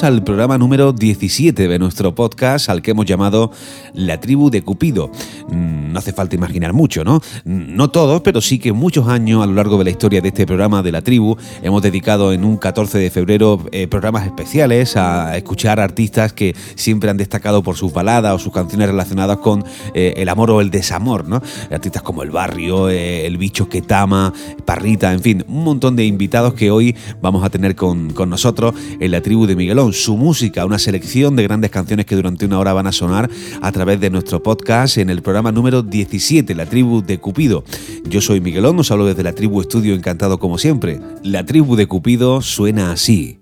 al programa número 17 de nuestro podcast al que hemos llamado La tribu de Cupido. Mm, no hace falta imaginar mucho, ¿no? No todos, pero sí que muchos años a lo largo de la historia de este programa de La tribu hemos dedicado en un 14 de febrero eh, programas especiales a escuchar artistas que siempre han destacado por sus baladas o sus canciones relacionadas con eh, el amor o el desamor, ¿no? Artistas como El Barrio, eh, El Bicho que Tama, Parrita, en fin, un montón de invitados que hoy vamos a tener con, con nosotros en la tribu de Miguelón. Su música, una selección de grandes canciones que durante una hora van a sonar a través de nuestro podcast en el programa número 17, La tribu de Cupido. Yo soy Miguelón, os hablo desde la tribu Estudio, encantado como siempre. La tribu de Cupido suena así.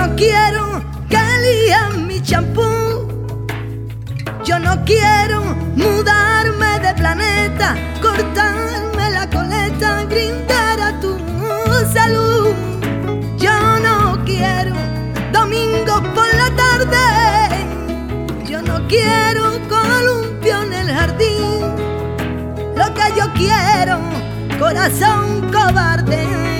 Yo no quiero que lían mi champú. Yo no quiero mudarme de planeta, cortarme la coleta, grindar a tu salud. Yo no quiero domingos por la tarde. Yo no quiero columpio en el jardín. Lo que yo quiero, corazón cobarde.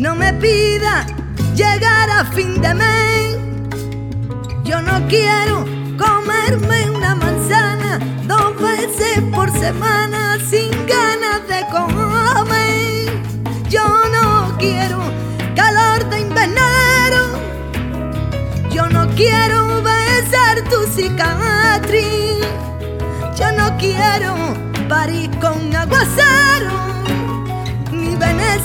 No me pida llegar a fin de mes. Yo no quiero comerme una manzana dos veces por semana sin ganas de comer. Yo no quiero calor de invernero. Yo no quiero besar tu cicatriz. Yo no quiero parir con aguacero.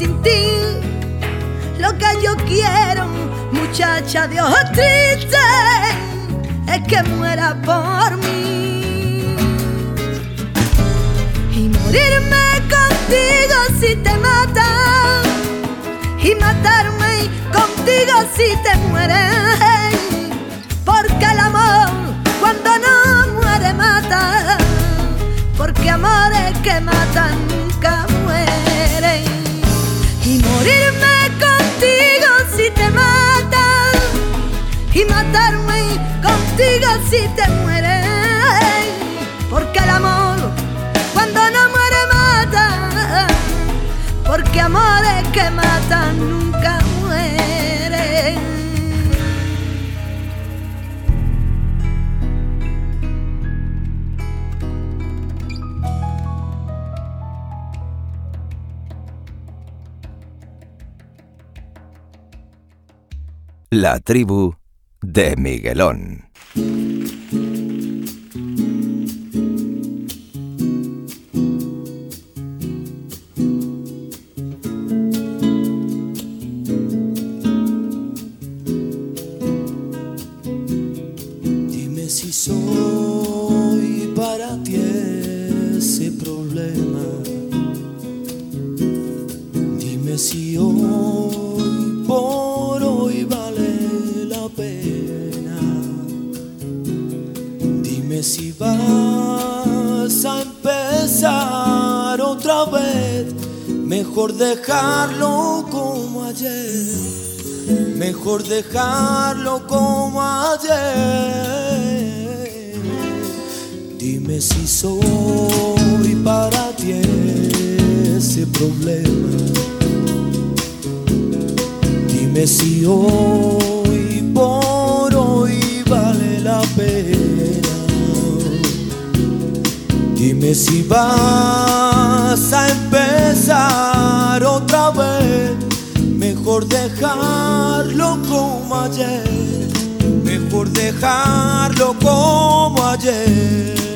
sin ti. Lo que yo quiero, muchacha de ojos tristes, es que muera por mí. Y morirme contigo si te matan. Y matarme contigo si te mueres. Porque el amor cuando no muere mata porque amores que matan morirme contigo si te matan, y matarme contigo si te mueren, porque el amor cuando no muere mata, porque amores que matan La tribu de Miguelón. dejarlo como ayer, mejor dejarlo como ayer. Dime si soy para ti ese problema. Dime si hoy Dime si vas a empezar otra vez. Mejor dejarlo como ayer. Mejor dejarlo como ayer.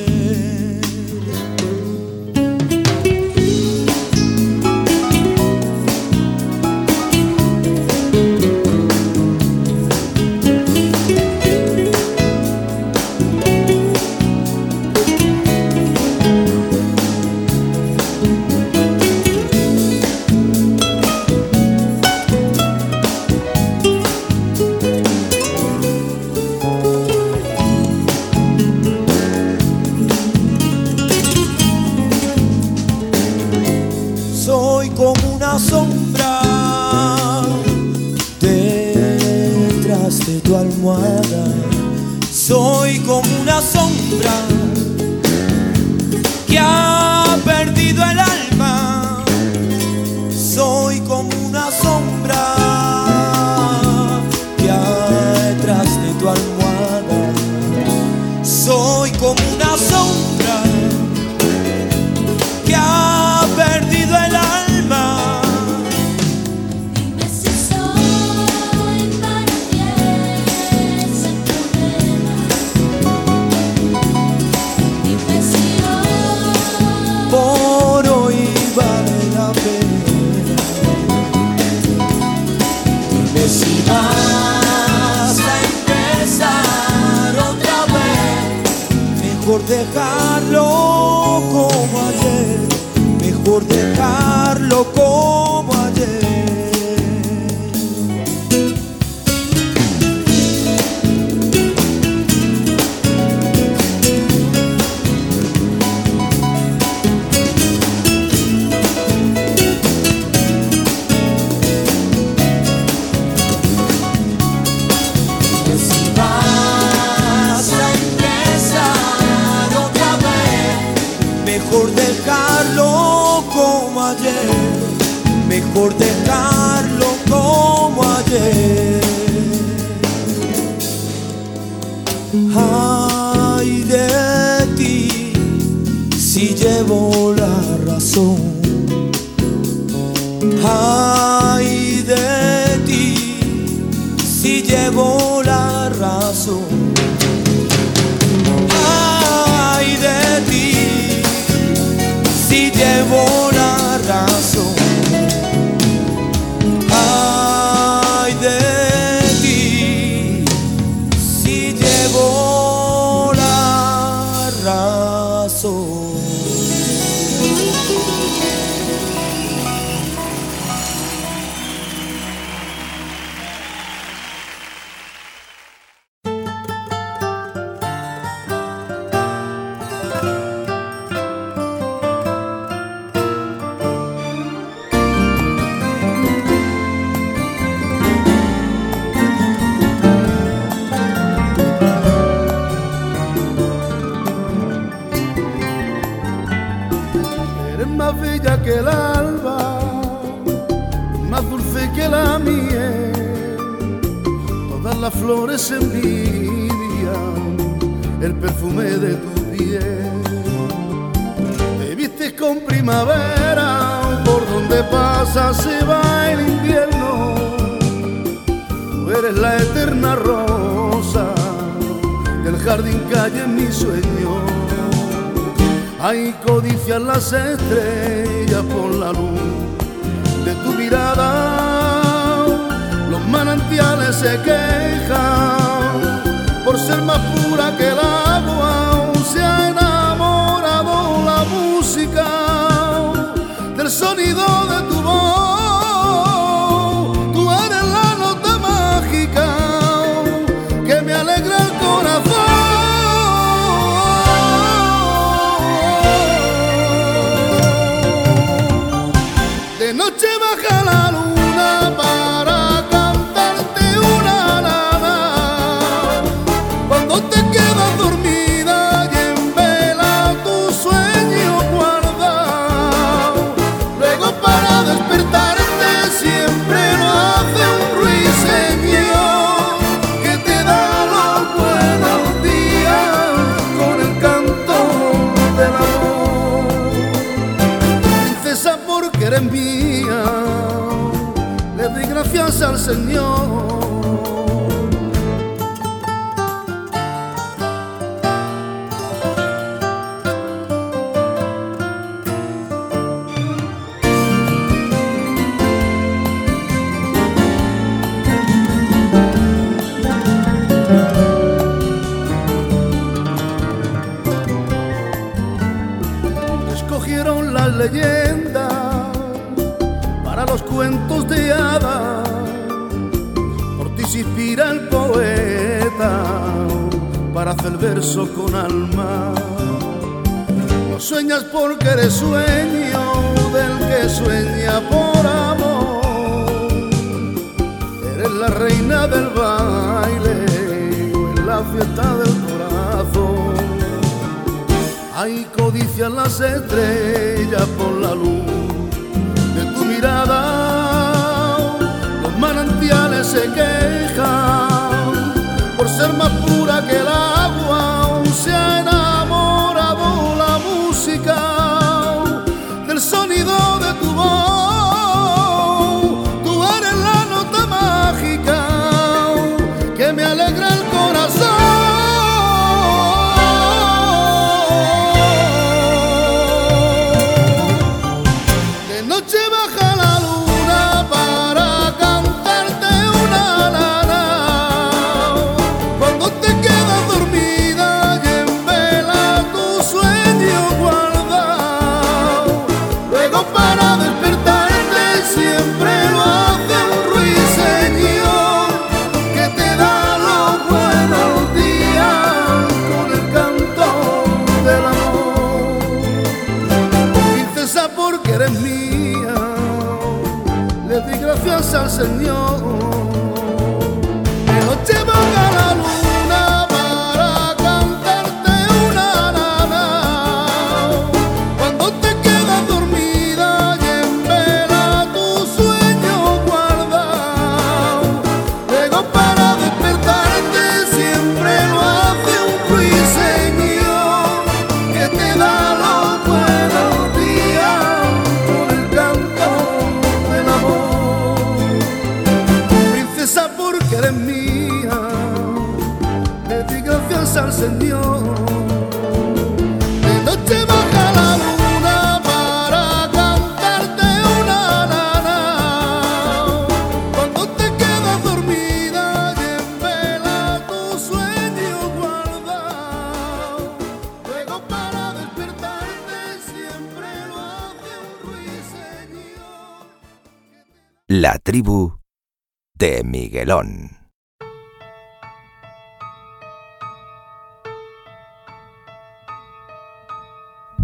de Miguelón.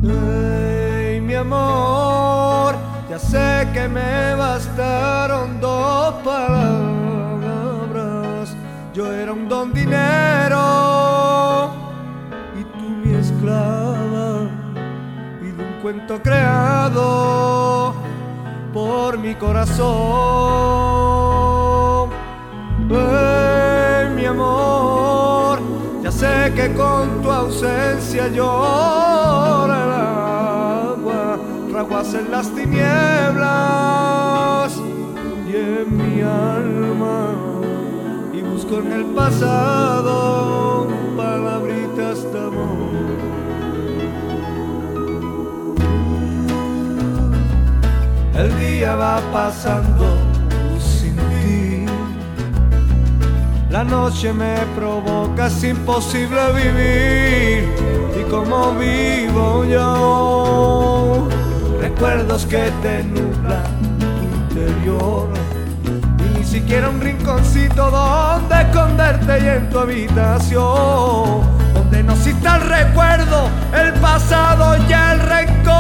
Hey, mi amor, ya sé que me bastaron dos palabras. Yo era un don dinero y tú mi esclava. Y de un cuento creado por mi corazón. Mi amor, ya sé que con tu ausencia llora el agua, raguas en las tinieblas y en mi alma. Y busco en el pasado palabritas de amor. El día va pasando La noche me provoca, es imposible vivir. Y como vivo yo, recuerdos que te nublan tu interior. Y ni siquiera un rinconcito donde esconderte y en tu habitación. Donde no exista el recuerdo, el pasado y el rencor.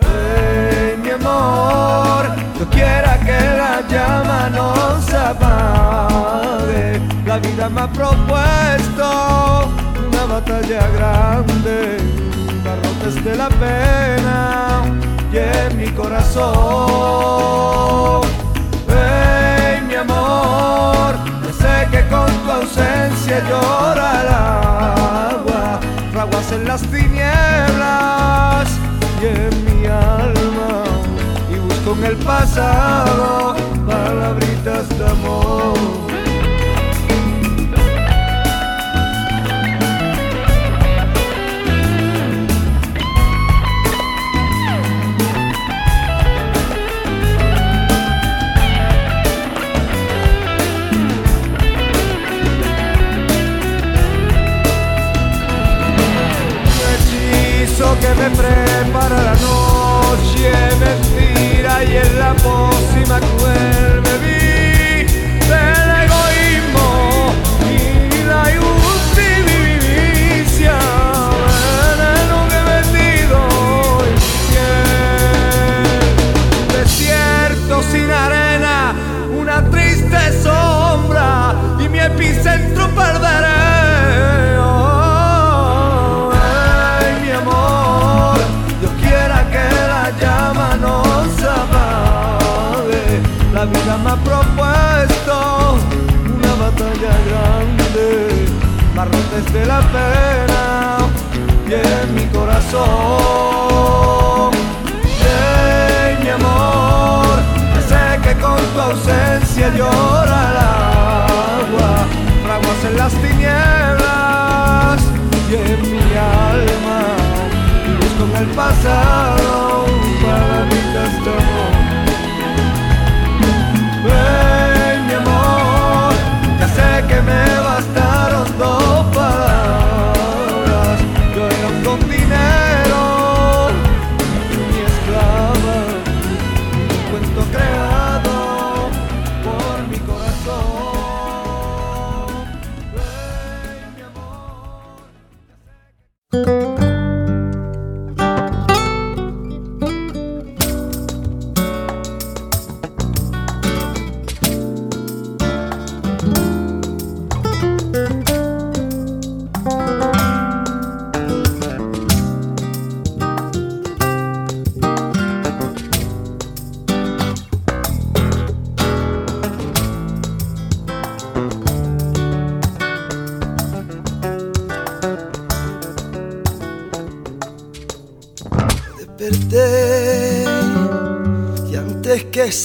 Hey, mi amor quiera que la llama no se apague. La vida me ha propuesto una batalla grande, barrotes de la pena y en mi corazón. Hey, mi amor, yo sé que con tu ausencia llora el agua, fraguas en las tinieblas y en mi alma con el pasado, palabritas de amor.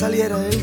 saliera de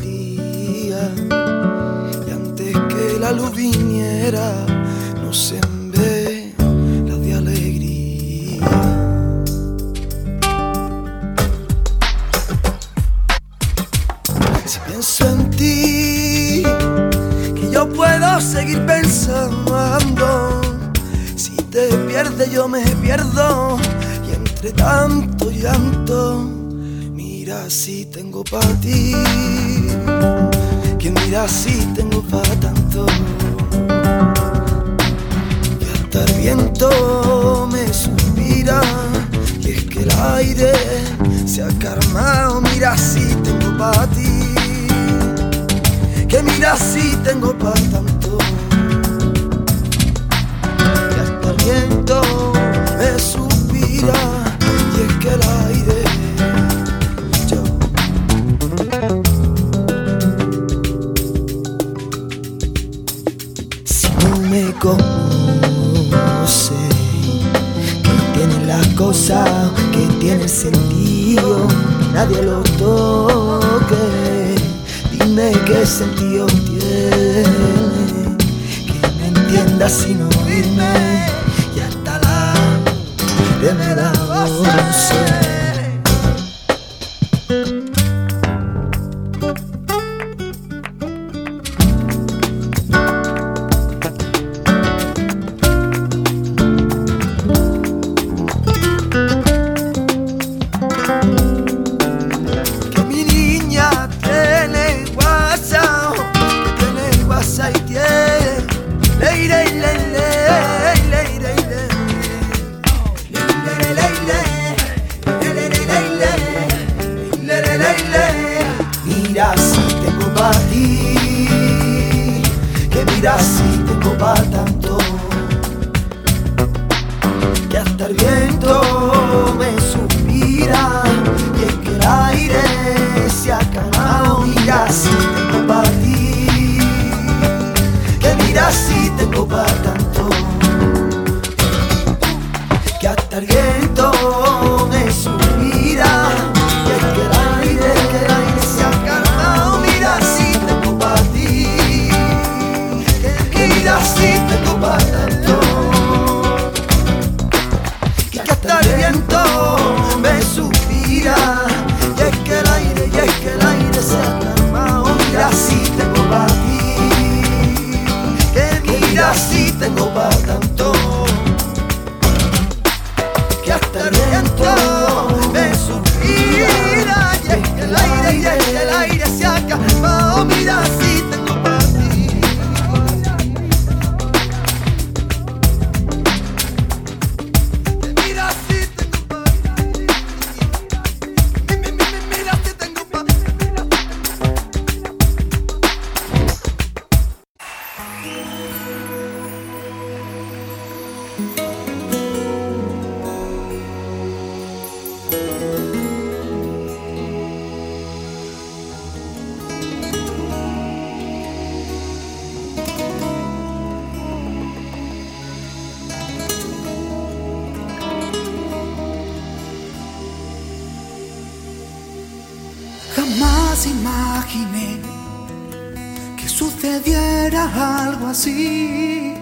así.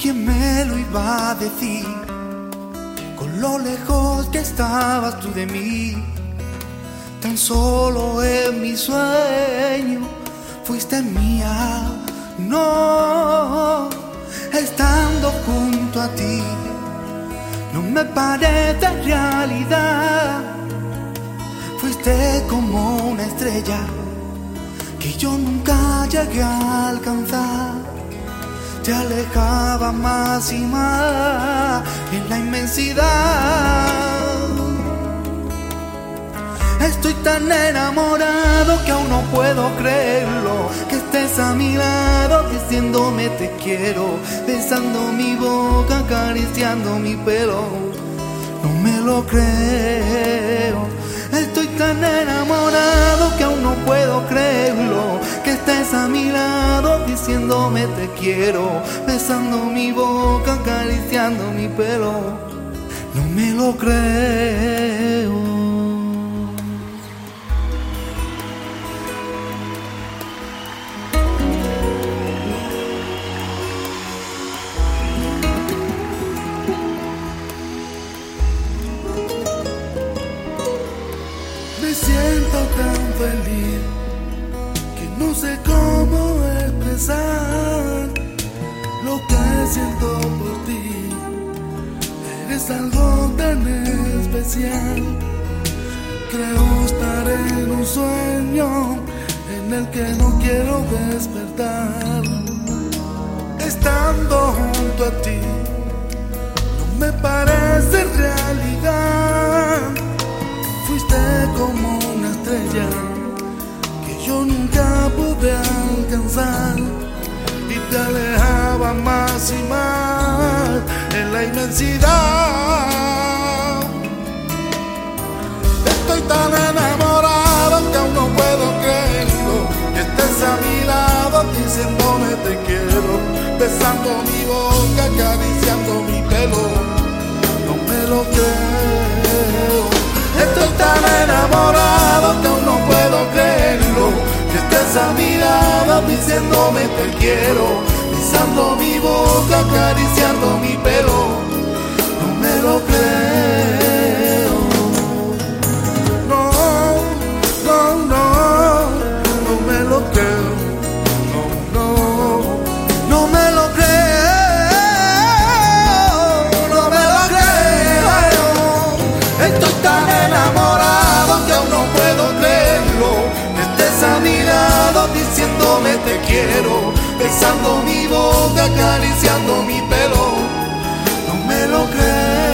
¿Quién me lo iba a decir? Con lo lejos que estabas tú de mí. Tan solo en mi sueño fuiste mía. No, estando junto a ti, no me parece realidad. Fuiste como una estrella que yo nunca llegué a alcanzar. Te alejaba más y más en la inmensidad. Estoy tan enamorado que aún no puedo creerlo. Que estés a mi lado diciéndome te quiero, besando mi boca, acariciando mi pelo. No me lo creo. Tan enamorado que aún no puedo creerlo. Que estés a mi lado diciéndome te quiero, besando mi boca, acariciando mi pelo. No me lo creo. Siento por ti. Eres algo tan especial. Creo estar en un sueño en el que no quiero despertar. Estando junto a ti, no me parece realidad. Fuiste como una estrella que yo nunca pude alcanzar te alejaba más y más en la inmensidad. Estoy tan enamorado que aún no puedo creerlo. Que estés a mi lado diciéndome te quiero, besando mi boca, acariciando mi pelo. No me lo creo. Estoy tan enamorado que esa mirada diciéndome te quiero, pisando mi boca, acariciando mi pelo. No me lo crees. Quiero, besando mi boca, acariciando mi pelo. No me lo creo.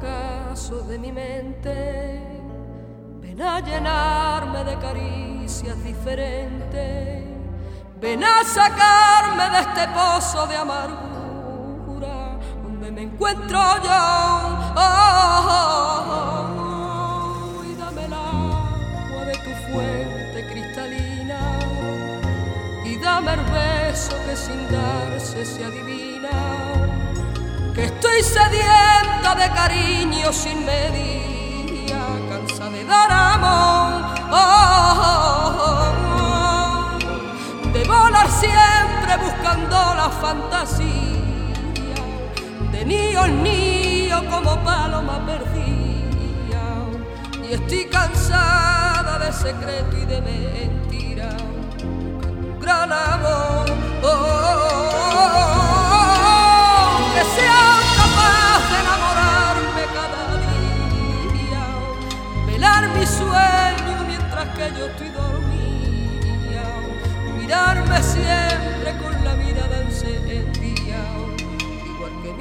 Fracasos de mi mente, ven a llenarme de caricias diferentes, ven a sacarme de este pozo de amargura donde me encuentro yo. Oh, oh, oh, y dame el agua de tu fuente cristalina y dame el beso que sin darse se adivina que estoy sedienta de cariño sin medida, cansa de dar amor, oh, oh, oh, de volar siempre buscando la fantasía, de niño en niño como paloma perdida, y estoy cansada de secreto y de mentira, gran amor.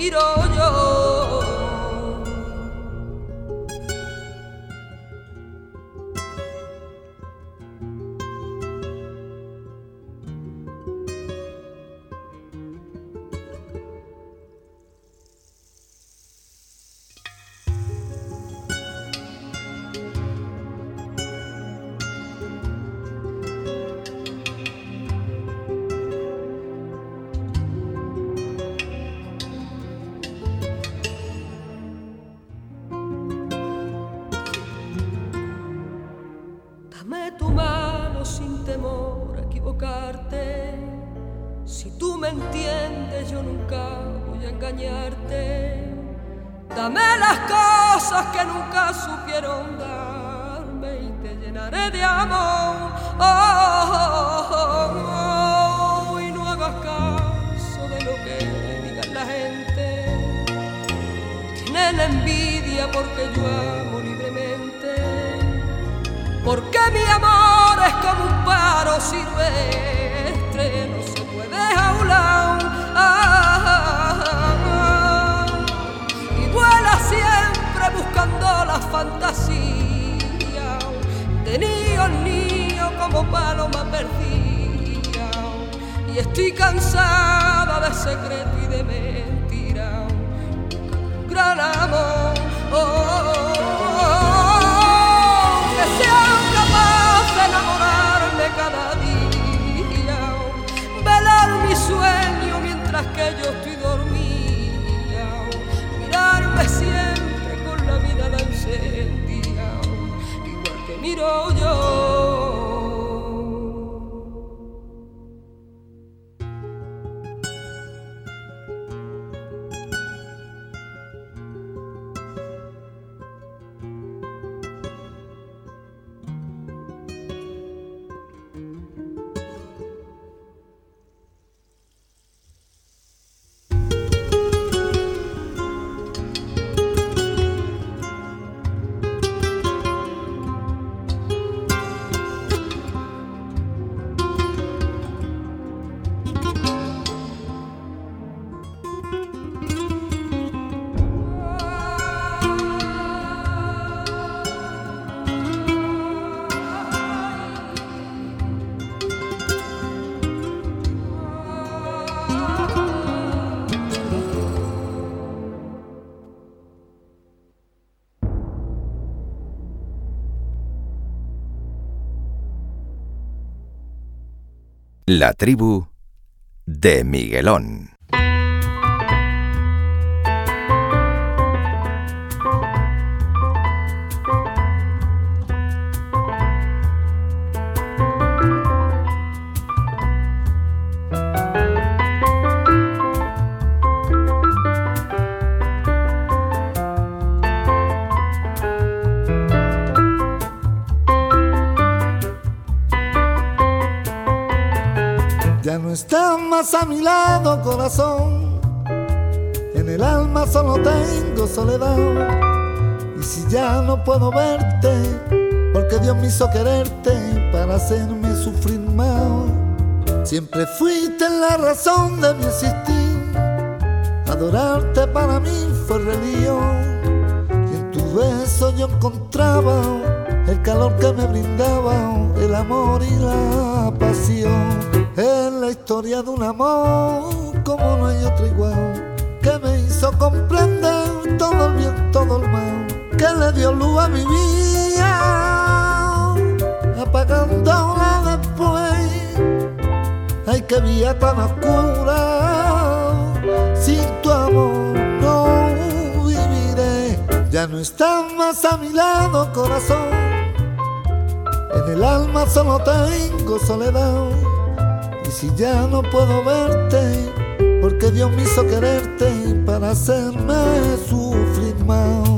Igual que miro yo. Siempre con la mirada encendida, igual que miro yo. La tribu de Miguelón. A mi lado, corazón. En el alma solo tengo soledad. Y si ya no puedo verte, porque Dios me hizo quererte para hacerme sufrir más. Siempre fuiste la razón de mi existir. Adorarte para mí fue religión. Y en tus besos yo encontraba el calor que me brindaba, el amor y la pasión. Es la historia de un amor como no hay otro igual, que me hizo comprender todo el bien, todo el mal, que le dio luz a mi vida, apagándola después. Ay, que vida tan oscura, sin tu amor no viviré. Ya no estás más a mi lado, corazón. En el alma solo tengo soledad. Y si ya no puedo verte, porque Dios me hizo quererte para hacerme sufrir más.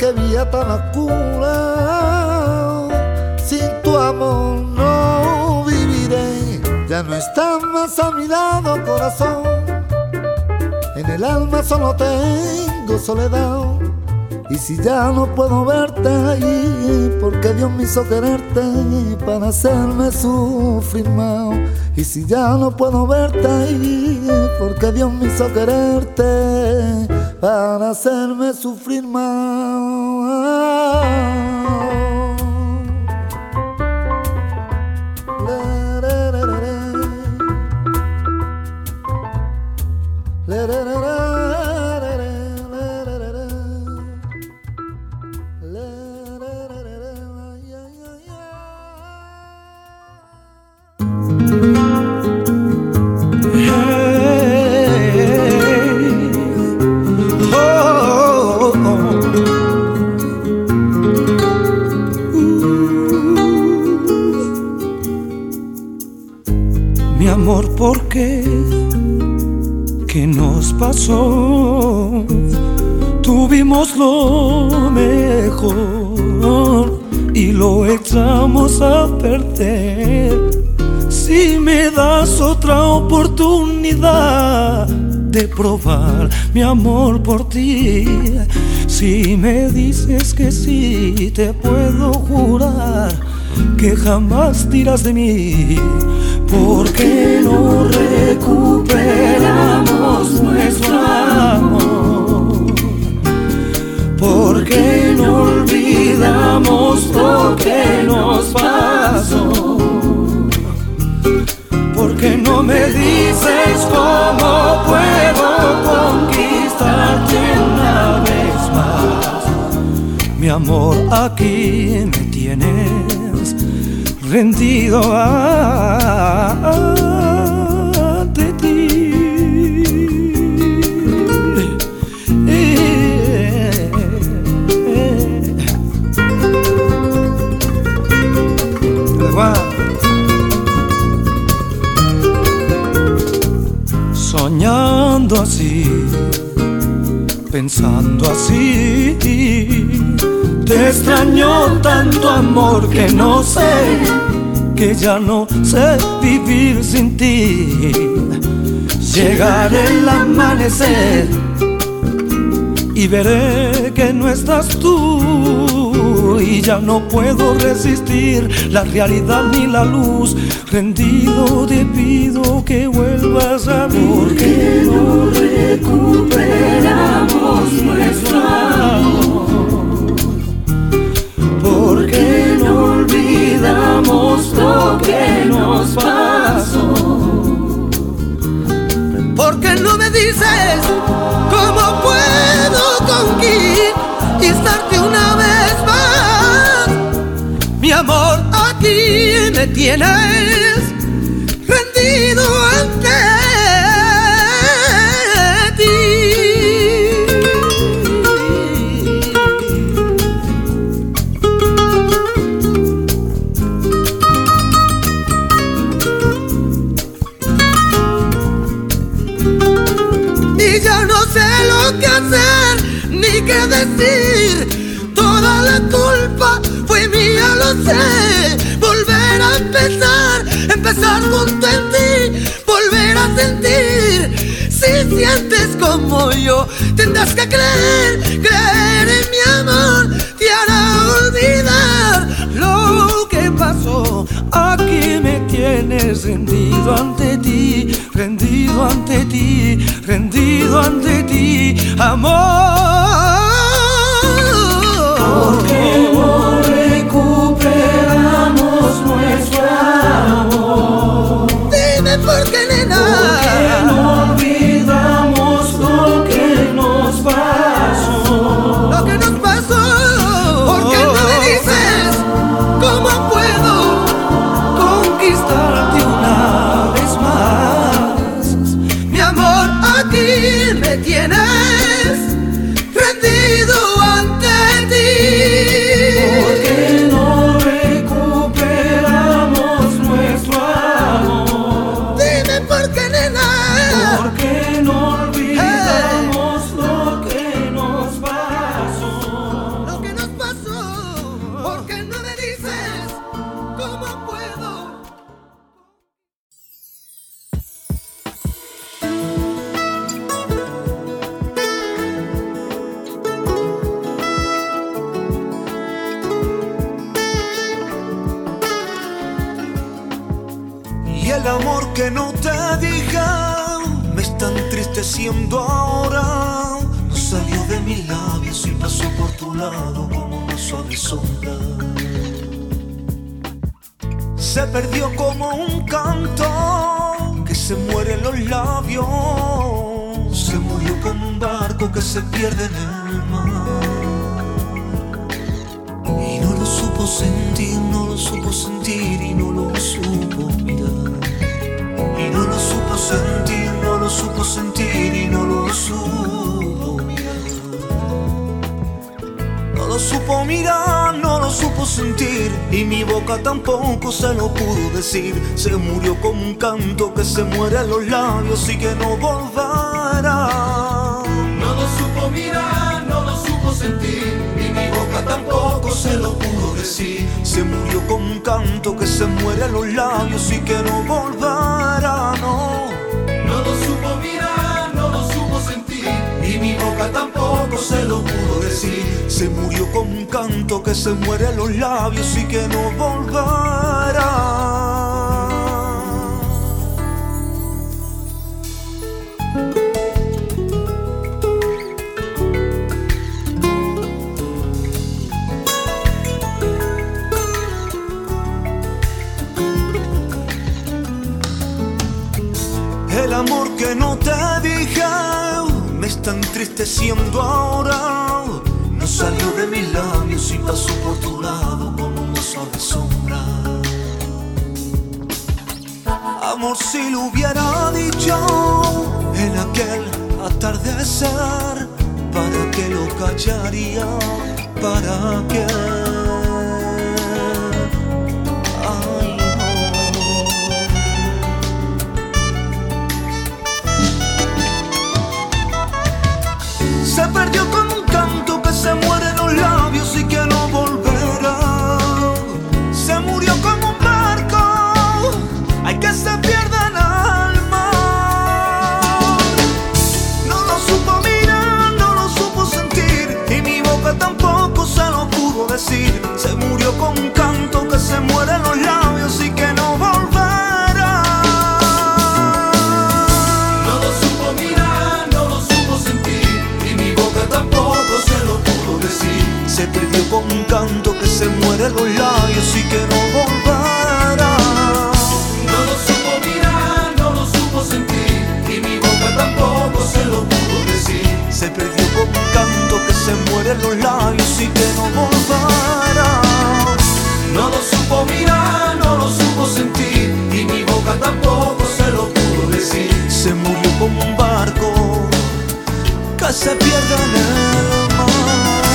Qué vida tan oscura, sin tu amor no viviré. Ya no estás más a mi lado, corazón. En el alma solo tengo soledad. Y si ya no puedo verte ahí, porque Dios me hizo quererte para hacerme sufrir más. Y si ya no puedo verte ahí, porque Dios me hizo quererte para hacerme sufrir más. Probar mi amor por ti, si me dices que sí, te puedo jurar que jamás tiras de mí. ¿Por qué no recuperamos nuestro amor? ¿Por qué no olvidamos lo que nos pasó? Cómo puedo conquistarte una vez más? Mi amor, aquí me tienes rendido pensando así, te extraño tanto amor que no sé que ya no sé vivir sin ti. Llegar el amanecer y veré que no estás tú y ya no puedo resistir la realidad ni la luz. Rendido te pido que vuelvas a mí. Porque no recuperamos nuestro amor. Porque no olvidamos lo que nos pasó. Porque no me dices cómo puedo conquistarte una vez más. Mi amor, aquí me tienes decir. Toda la culpa fue mía, lo sé. Volver a empezar, empezar junto en ti, volver a sentir. Si sientes como yo, tendrás que creer, creer en mi amor, te hará olvidar lo que pasó. Aquí me tienes rendido ante ti, rendido ante ti, rendido ante ti, amor. Perdió como un canto que se muere en los labios. Se murió como un barco que se pierde en el mar. Y no lo supo sentir, no lo supo sentir y no lo supo y mi boca tampoco se lo pudo decir. Se murió como un canto que se muere en los labios y que no volverá. No lo supo mirar, no lo supo sentir, y mi boca tampoco se lo pudo decir. Se murió con un canto que se muere en los labios y que no volverá, no. No lo supo mirar, no lo supo sentir, y mi boca tampoco se lo pudo decir. Se murió con un canto que se muere los labios y que no volverá. El amor que no te está entristeciendo ahora. No salió de mis labios y pasó por tu lado como una suave sombra. Amor, si lo hubiera dicho en aquel atardecer, ¿para qué lo callaría? ¿Para qué? Se perdió como un canto que se muere en los labios y que no volverá. Que no volverás, no lo supo mirar, no lo supo sentir y mi boca tampoco se lo pudo decir, se perdió como un canto que se mueren los labios y que no volvara, no lo supo mirar, no lo supo sentir y mi boca tampoco se lo pudo decir, se murió como un barco, que se pierde en el mar.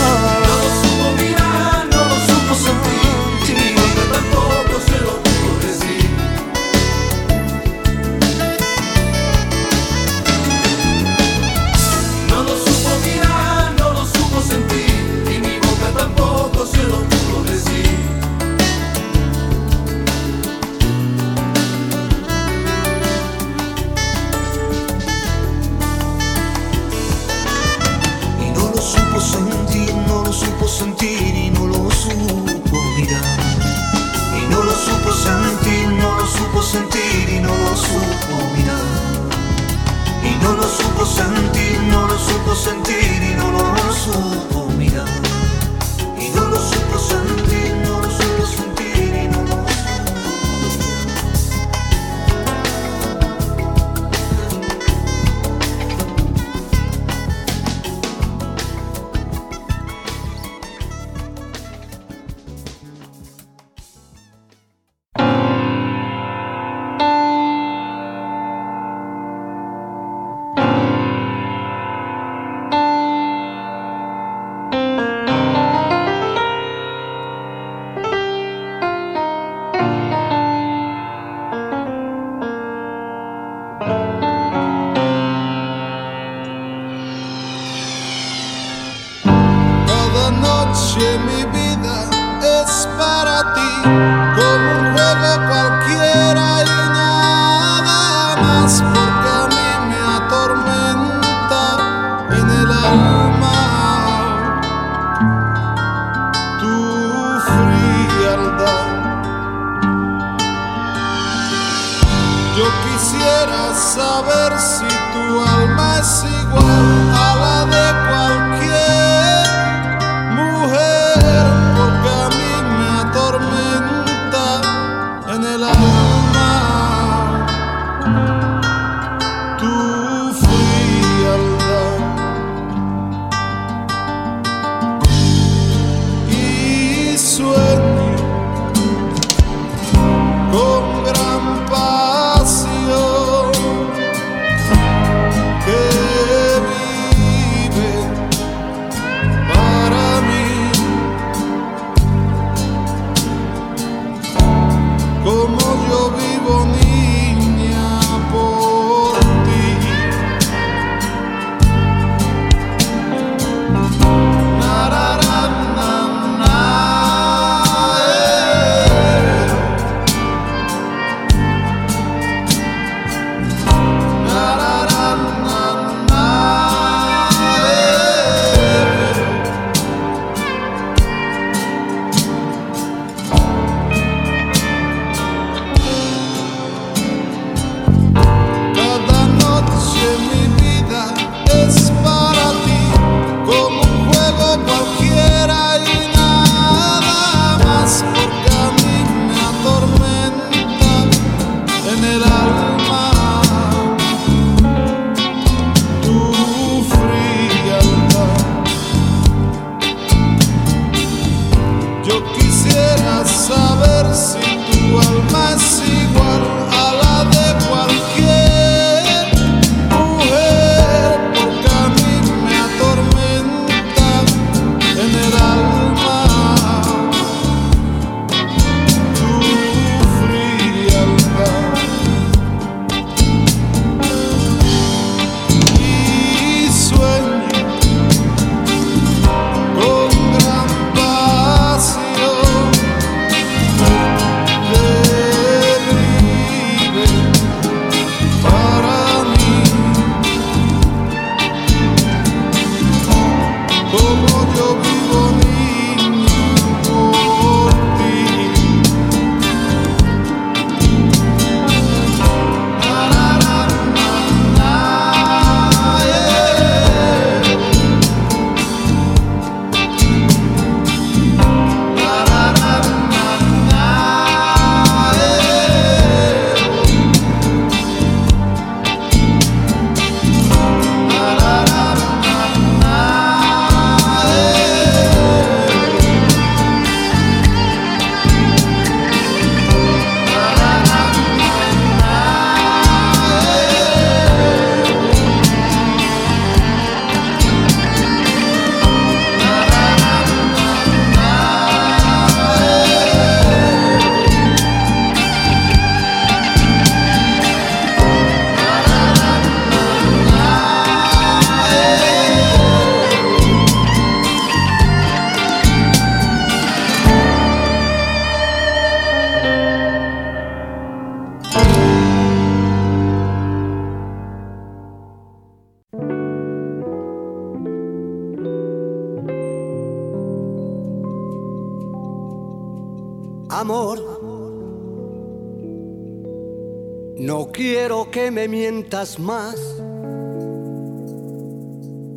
Que me mientas más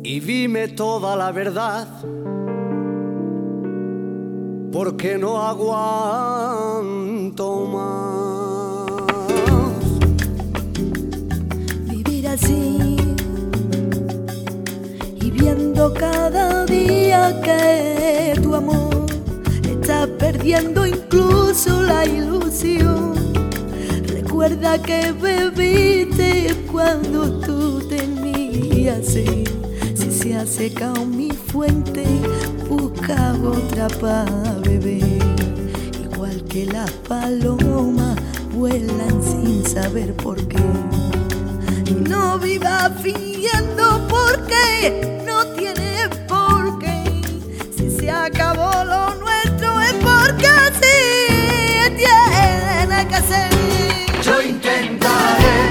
y dime toda la verdad, porque no aguanto más. vivir así y viendo cada día que tu amor está perdiendo incluso la ilusión. Recuerda que bebiste cuando tú tenías sed. Si se ha secado mi fuente, busca otra para beber. Igual que las palomas vuelan sin saber por qué. No vivas fingiendo porque no tiene por qué. Si se acabó lo Yo intentaré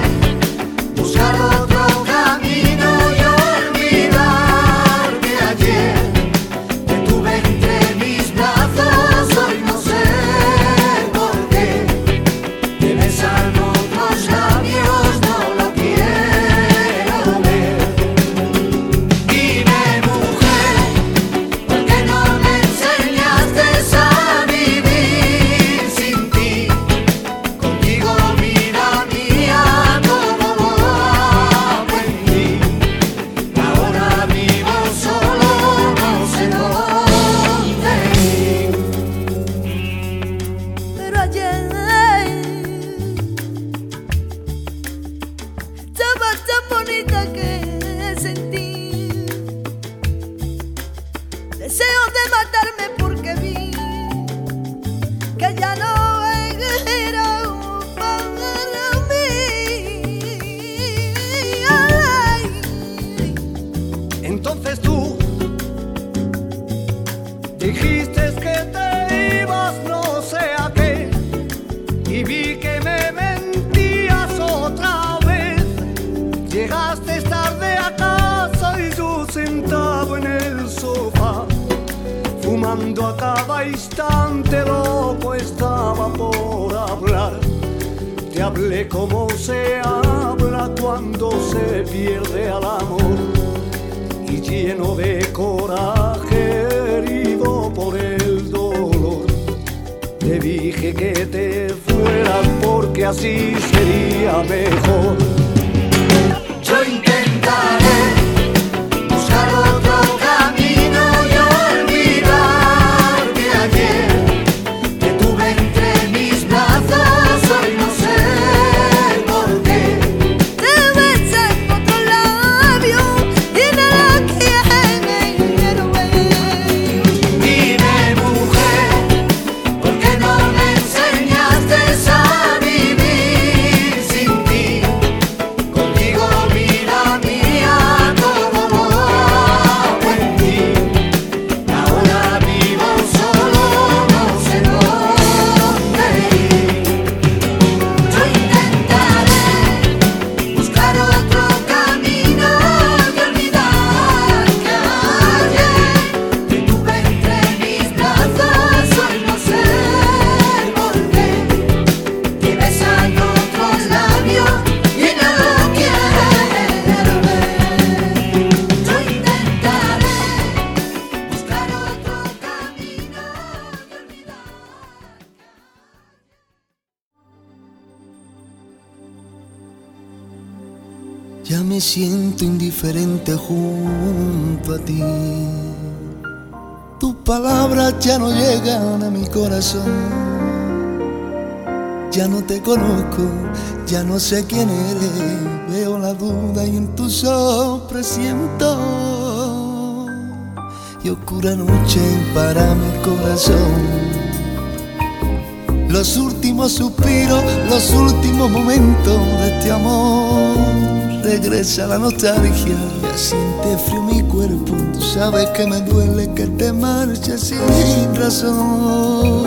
ya no llegan a mi corazón. Ya no te conozco, ya no sé quién eres. Veo la duda y en tus ojos presiento. Y oscura noche para mi corazón. Los últimos suspiros, los últimos momentos de este amor. Regresa la nostalgia, ya siente frío mi cuerpo. Tú sabes que me duele que te marches sin razón.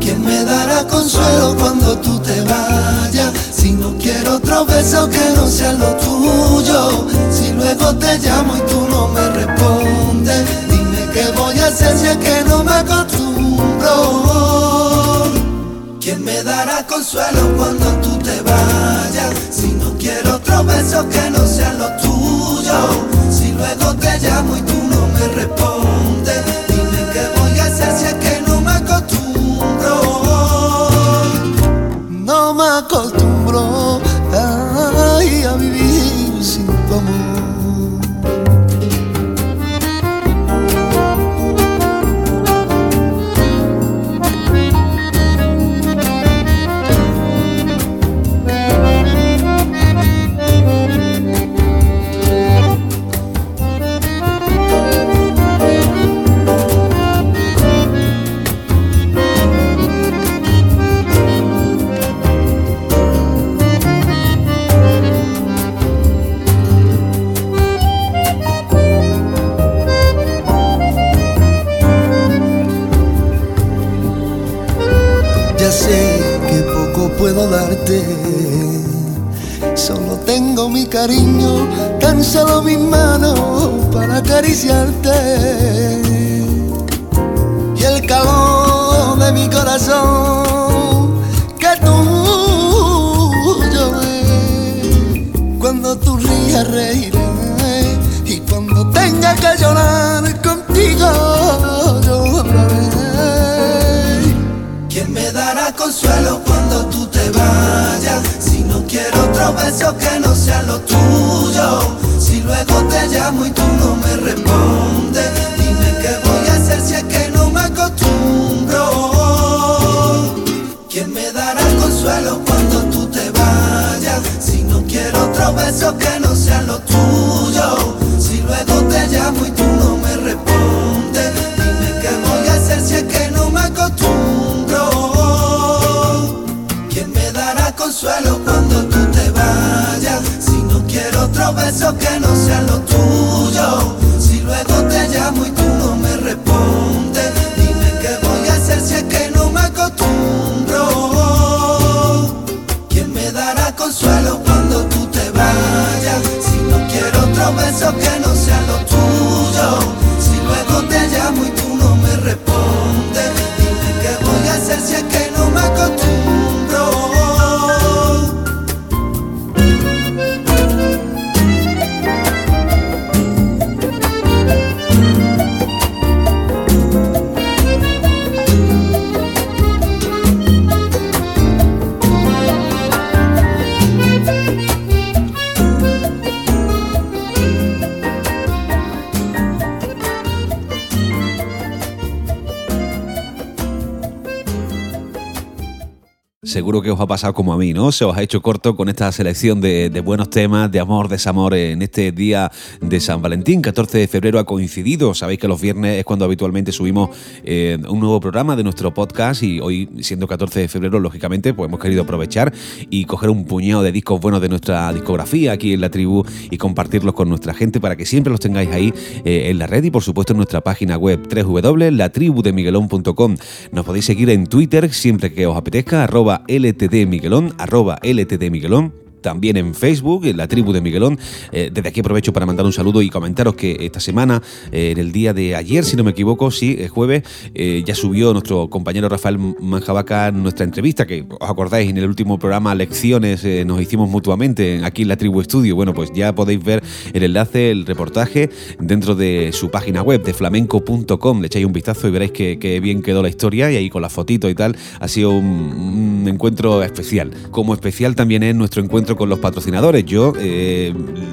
¿Quién me dará consuelo cuando tú te vayas? Si no quiero otro beso que no sea lo tuyo. Si luego te llamo y tú no me respondes, dime qué voy a hacer si es que no me acostumbro. consuelo cuando tú te vayas. Si no quiero otro beso que no sean los tuyos. Si luego no sea lo tuyo. Si luego te llamo y tú no me respondes, dime qué voy a hacer si es que no me acostumbro. ¿Quién me dará consuelo cuando tú te vayas? Si no quiero otro beso que no sea lo tuyo. Que os ha pasado como a mí, ¿no? Se os ha hecho corto con esta selección de, buenos temas, de amor, desamor en este día de San Valentín. 14 de febrero ha coincidido. Sabéis que los viernes es cuando habitualmente subimos eh, un nuevo programa de nuestro podcast y hoy, siendo 14 de febrero, lógicamente, pues hemos querido aprovechar y coger un puñado de discos buenos de nuestra discografía aquí en la tribu y compartirlos con nuestra gente para que siempre los tengáis ahí eh, en la red y, por supuesto, en nuestra página web www.latribudemiguelón.com. Nos podéis seguir en Twitter siempre que os apetezca, arroba ltdmiguelón, arroba ltdmiguelón. También en Facebook, en la tribu de Miguelón. Eh, desde aquí aprovecho para mandar un saludo y comentaros que esta semana, eh, en el día de ayer, si no me equivoco, sí, es jueves, eh, ya subió nuestro compañero Rafael Manjabaca nuestra entrevista, que os acordáis en el último programa Lecciones nos hicimos mutuamente aquí en la tribu estudio. Bueno, pues ya podéis ver el enlace, el reportaje dentro de su página web de flamenco.com. Le echáis un vistazo y veréis que, bien quedó la historia y ahí con las fotitos y tal. Ha sido un encuentro especial. Como especial también es nuestro encuentro con los patrocinadores. Yo eh,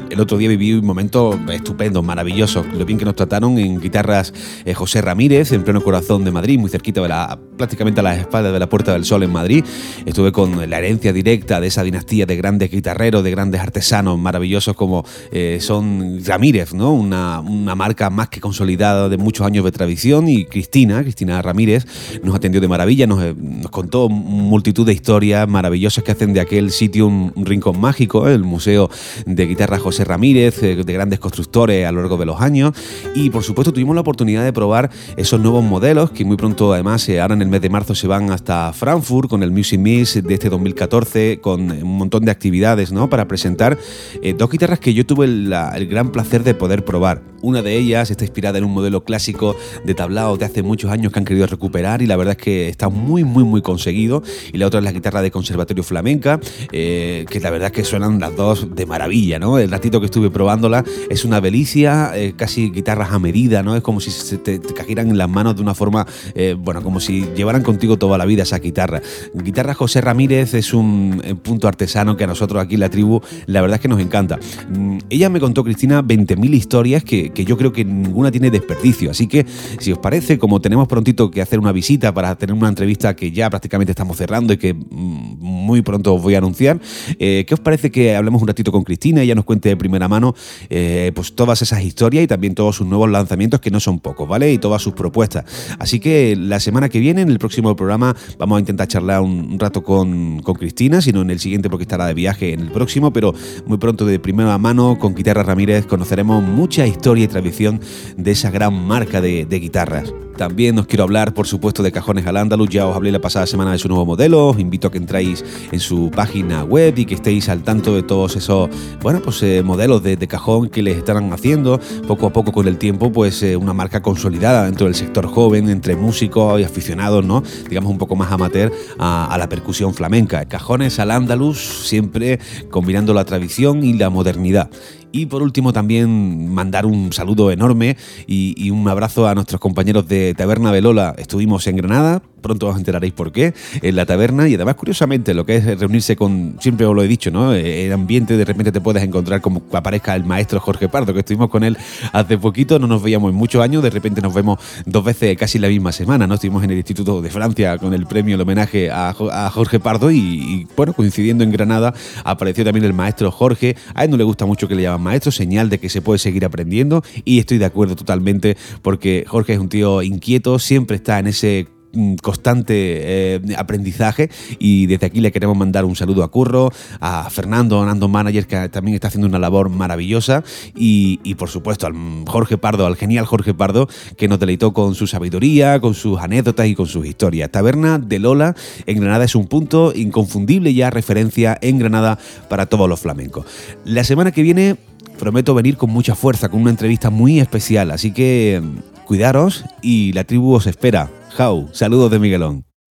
el otro día viví un momento estupendo, maravilloso. Lo bien que nos trataron en guitarras eh, José Ramírez, en pleno corazón de Madrid, muy cerquita de la, prácticamente a las espaldas de la Puerta del Sol en Madrid. Estuve con la herencia directa de esa dinastía de grandes guitarreros, de grandes artesanos maravillosos como eh, son Ramírez, ¿no? Una, una marca más que consolidada de muchos años de tradición y Cristina, Cristina Ramírez, nos atendió de maravilla, nos, nos contó multitud de historias maravillosas que hacen de aquel sitio un, un rincón Mágico, el Museo de Guitarra José Ramírez, eh, de grandes constructores a lo largo de los años. Y por supuesto tuvimos la oportunidad de probar esos nuevos modelos que muy pronto además eh, ahora en el mes de marzo se van hasta Frankfurt con el Music Mix de este 2014 con un montón de actividades ¿no? para presentar eh, dos guitarras que yo tuve el, gran placer de poder probar. Una de ellas está inspirada en un modelo clásico de tablao de hace muchos años que han querido recuperar y la verdad es que está muy muy muy conseguido. Y la otra es la guitarra de conservatorio flamenca, eh, que la verdad es que suenan las dos de maravilla, ¿no? El ratito que estuve probándola es una delicia, eh, casi guitarras a medida, ¿no? Es como si se te, te en las manos de una forma, eh, bueno, como si llevaran contigo toda la vida esa guitarra. Guitarra José Ramírez es un eh, punto artesano que a nosotros aquí en la tribu la verdad es que nos encanta. Mm, Ella me contó, Cristina, 20.000 historias que, que yo creo que ninguna tiene desperdicio. Así que, si os parece, como tenemos prontito que hacer una visita para tener una entrevista que ya prácticamente estamos cerrando y que mm, muy pronto os voy a anunciar, eh, ¿qué os parece que hablemos un ratito con Cristina? Ella nos cuente de primera mano eh, pues todas esas historias y también todos sus nuevos lanzamientos, que no son pocos, ¿vale? Y todas sus propuestas. Así que la semana que viene, en el próximo programa, vamos a intentar charlar un, rato con, con Cristina, sino en el siguiente porque estará de viaje en el próximo, pero muy pronto de primera mano con Guitarra Ramírez conoceremos mucha historia y tradición de esa gran marca de, de guitarras. También os quiero hablar, por supuesto, de Cajones al Andaluz. Ya os hablé la pasada semana de su nuevo modelo. Os invito a que entráis en su página web y que estéis al tanto de todos esos, bueno, pues eh, modelos de, cajón que les están haciendo poco a poco con el tiempo, pues eh, una marca consolidada dentro del sector joven, entre músicos y aficionados, ¿no? Digamos un poco más amateur a, a la percusión flamenca. Cajones al Andaluz, siempre combinando la tradición y la modernidad. Y por último también mandar un saludo enorme y, un abrazo a nuestros compañeros de Taberna Velola. Estuvimos en Granada, pronto os enteraréis por qué, en la taberna y además curiosamente lo que es reunirse con, siempre os lo he dicho, ¿no? El ambiente de repente te puedes encontrar como aparezca el maestro Jorge Pardo, que estuvimos con él hace poquito, no nos veíamos en muchos años, de repente nos vemos dos veces casi la misma semana, ¿no? Estuvimos en el Instituto de Francia con el premio, el homenaje a, Jo- a Jorge Pardo y, bueno, coincidiendo en Granada apareció también el maestro Jorge, a él no le gusta mucho que le maestro, señal de que se puede seguir aprendiendo y estoy de acuerdo totalmente porque Jorge es un tío inquieto, siempre está en ese mm, constante eh, aprendizaje y desde aquí le queremos mandar un saludo a Curro, a Fernando, Nando Manager, que también está haciendo una labor maravillosa y, y, por supuesto al Jorge Pardo, al genial Jorge Pardo, que nos deleitó con su sabiduría, con sus anécdotas y con sus historias. Taberna de Lola en Granada es un punto inconfundible ya referencia en Granada para todos los flamencos. La semana que viene prometo venir con mucha fuerza, con una entrevista muy especial, así que mm, cuidaros y la tribu os espera. Jau, saludos de Miguelón.